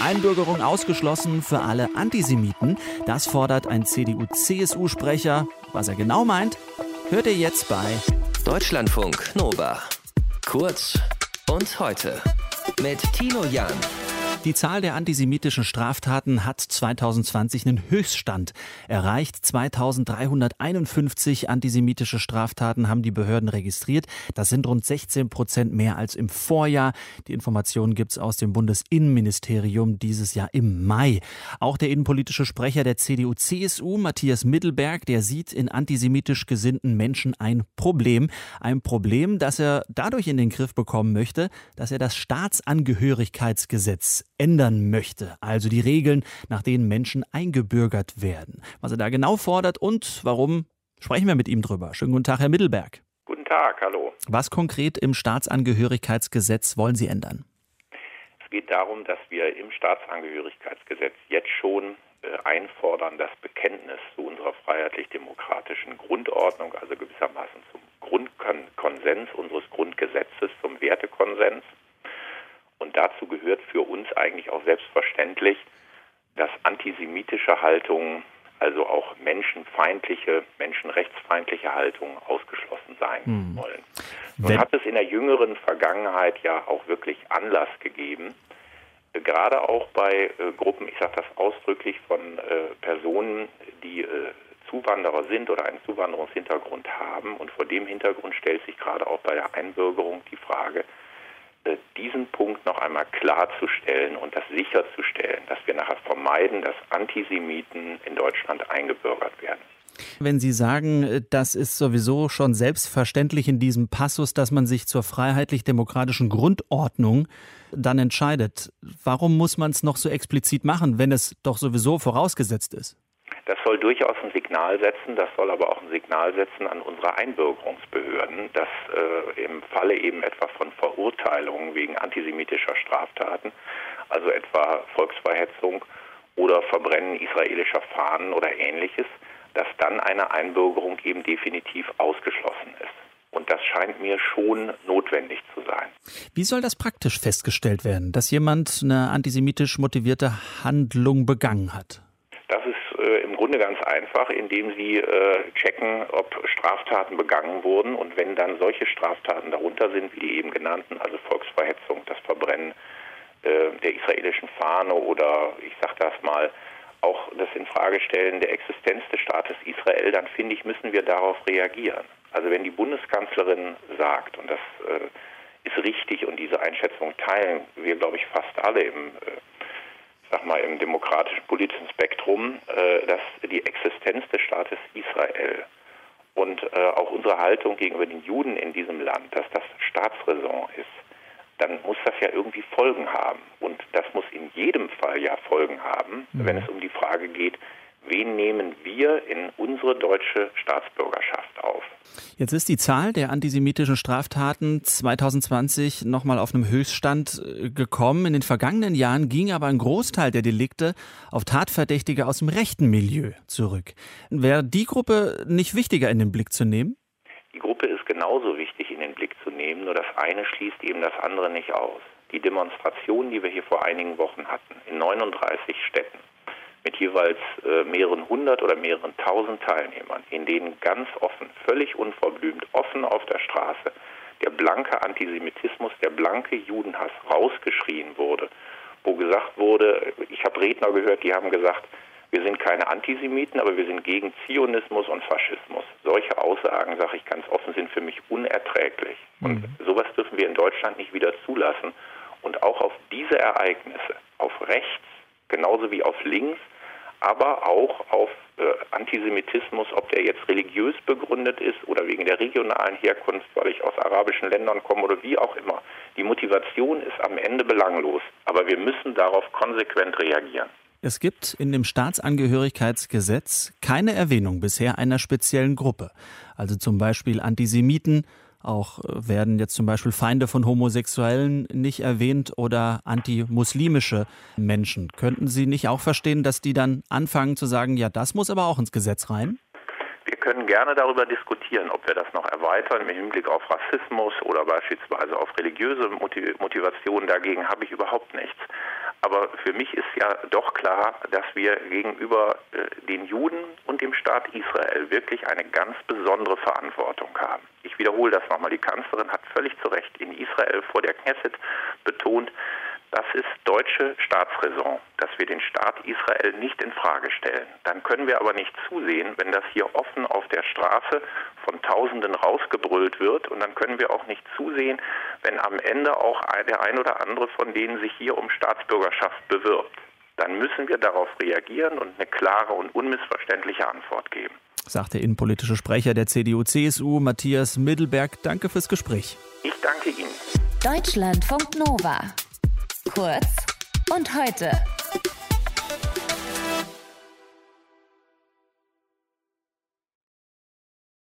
Einbürgerung ausgeschlossen für alle Antisemiten. Das fordert ein CDU-CSU-Sprecher. Was er genau meint, hört ihr jetzt bei Deutschlandfunk Nova. Kurz und heute mit Tino Jan. Die Zahl der antisemitischen Straftaten hat 2020 einen Höchststand erreicht. 2351 antisemitische Straftaten haben die Behörden registriert. Das sind rund 16 Prozent mehr als im Vorjahr. Die Informationen gibt es aus dem Bundesinnenministerium dieses Jahr im Mai. Auch der innenpolitische Sprecher der CDU-CSU, Matthias Mittelberg, der sieht in antisemitisch gesinnten Menschen ein Problem. Ein Problem, das er dadurch in den Griff bekommen möchte, dass er das Staatsangehörigkeitsgesetz ändern möchte, also die Regeln, nach denen Menschen eingebürgert werden. Was er da genau fordert und warum, sprechen wir mit ihm drüber. Schönen guten Tag, Herr Mittelberg. Guten Tag, hallo. Was konkret im Staatsangehörigkeitsgesetz wollen Sie ändern? Es geht darum, dass wir im Staatsangehörigkeitsgesetz jetzt schon äh, einfordern, das Bekenntnis zu unserer freiheitlich-demokratischen Grundordnung, also gewissermaßen zum Grundkonsens unseres Grundgesetzes, zum Wertekonsens, und dazu gehört für uns eigentlich auch selbstverständlich, dass antisemitische Haltungen, also auch menschenfeindliche, menschenrechtsfeindliche Haltungen ausgeschlossen sein hm. wollen. Nun hat es in der jüngeren Vergangenheit ja auch wirklich Anlass gegeben, gerade auch bei äh, Gruppen, ich sage das ausdrücklich, von äh, Personen, die äh, Zuwanderer sind oder einen Zuwanderungshintergrund haben. Und vor dem Hintergrund stellt sich gerade auch bei der Einbürgerung die Frage, äh, diesen Punkt noch einmal klarzustellen und das sicherzustellen, dass wir nachher vermeiden, dass Antisemiten in Deutschland eingebürgert werden. Wenn Sie sagen, äh, das ist sowieso schon selbstverständlich in diesem Passus, dass man sich zur freiheitlich-demokratischen Grundordnung dann entscheidet, warum muss man es noch so explizit machen, wenn es doch sowieso vorausgesetzt ist? Das soll durchaus ein Signal setzen, das soll aber auch ein Signal setzen an unsere Einbürgerungsbehörden, dass äh, im Falle eben etwa von Verurteilungen wegen antisemitischer Straftaten, also etwa Volksverhetzung oder Verbrennen israelischer Fahnen oder ähnliches, dass dann eine Einbürgerung eben definitiv ausgeschlossen ist. Und das scheint mir schon notwendig zu sein. Wie soll das praktisch festgestellt werden, dass jemand eine antisemitisch motivierte Handlung begangen hat? Im Grunde ganz einfach, indem sie äh, checken, ob Straftaten begangen wurden und wenn dann solche Straftaten darunter sind, wie die eben genannten, also Volksverhetzung, das Verbrennen äh, der israelischen Fahne oder ich sage das mal auch das Infragestellen der Existenz des Staates Israel, dann finde ich, müssen wir darauf reagieren. Also wenn die Bundeskanzlerin sagt, und das äh, ist richtig und diese Einschätzung teilen wir, glaube ich, fast alle im äh, sag mal, im demokratischen politischen Spektrum, äh, dass die Existenz des Staates Israel und äh, auch unsere Haltung gegenüber den Juden in diesem Land, dass das Staatsräson ist, dann muss das ja irgendwie Folgen haben. Und das muss in jedem Fall ja Folgen haben, mhm. wenn es um die Frage geht, wen nehmen wir in unsere deutsche Staatsbürgerschaft auf? Jetzt ist die Zahl der antisemitischen Straftaten 2020 nochmal auf einem Höchststand äh, gekommen. In den vergangenen Jahren ging aber ein Großteil der Delikte auf Tatverdächtige aus dem rechten Milieu zurück. Wäre die Gruppe nicht wichtiger in den Blick zu nehmen? Die Gruppe ist genauso wichtig in den Blick zu nehmen, nur das eine schließt eben das andere nicht aus. Die Demonstrationen, die wir hier vor einigen Wochen hatten, in 39 Städten, mit jeweils äh, mehreren hundert oder mehreren tausend Teilnehmern, in denen ganz offen, völlig unverblümt, offen auf der Straße der blanke Antisemitismus, der blanke Judenhass rausgeschrien wurde, wo gesagt wurde, ich habe Redner gehört, die haben gesagt, wir sind keine Antisemiten, aber wir sind gegen Zionismus und Faschismus. Solche Aussagen, sage ich ganz offen, sind für mich unerträglich. Und mhm. sowas dürfen wir in Deutschland nicht wieder zulassen. Und auch auf diese Ereignisse, auf rechts genauso wie auf links, aber auch auf äh, Antisemitismus, ob der jetzt religiös begründet ist oder wegen der regionalen Herkunft, weil ich aus arabischen Ländern komme oder wie auch immer. Die Motivation ist am Ende belanglos, aber wir müssen darauf konsequent reagieren. Es gibt in dem Staatsangehörigkeitsgesetz keine Erwähnung bisher einer speziellen Gruppe, also zum Beispiel Antisemiten, auch äh, werden jetzt zum Beispiel Feinde von Homosexuellen nicht erwähnt oder antimuslimische Menschen. Könnten Sie nicht auch verstehen, dass die dann anfangen zu sagen, ja, das muss aber auch ins Gesetz rein? Wir können gerne darüber diskutieren, ob wir das noch erweitern im Hinblick auf Rassismus oder beispielsweise auf religiöse Motivationen. Dagegen habe ich überhaupt nichts. Aber für mich ist ja doch klar, dass wir gegenüber äh, den Juden und dem Staat Israel wirklich eine ganz besondere Verantwortung haben. Ich wiederhole das nochmal. Die Kanzlerin hat völlig zu Recht in Israel vor der Knesset betont, das ist deutsche Staatsräson, dass wir den Staat Israel nicht in Frage stellen. Dann können wir aber nicht zusehen, wenn das hier offen auf der Straße von Tausenden rausgebrüllt wird. Und dann können wir auch nicht zusehen, wenn am Ende auch der ein oder andere von denen sich hier um Staatsbürgerschaft bewirbt. Dann müssen wir darauf reagieren und eine klare und unmissverständliche Antwort geben. Sagt der innenpolitische Sprecher der CDU-CSU, Matthias Mittelberg. Danke fürs Gespräch. Ich danke Ihnen. Deutschlandfunk Nova. Kurz und heute.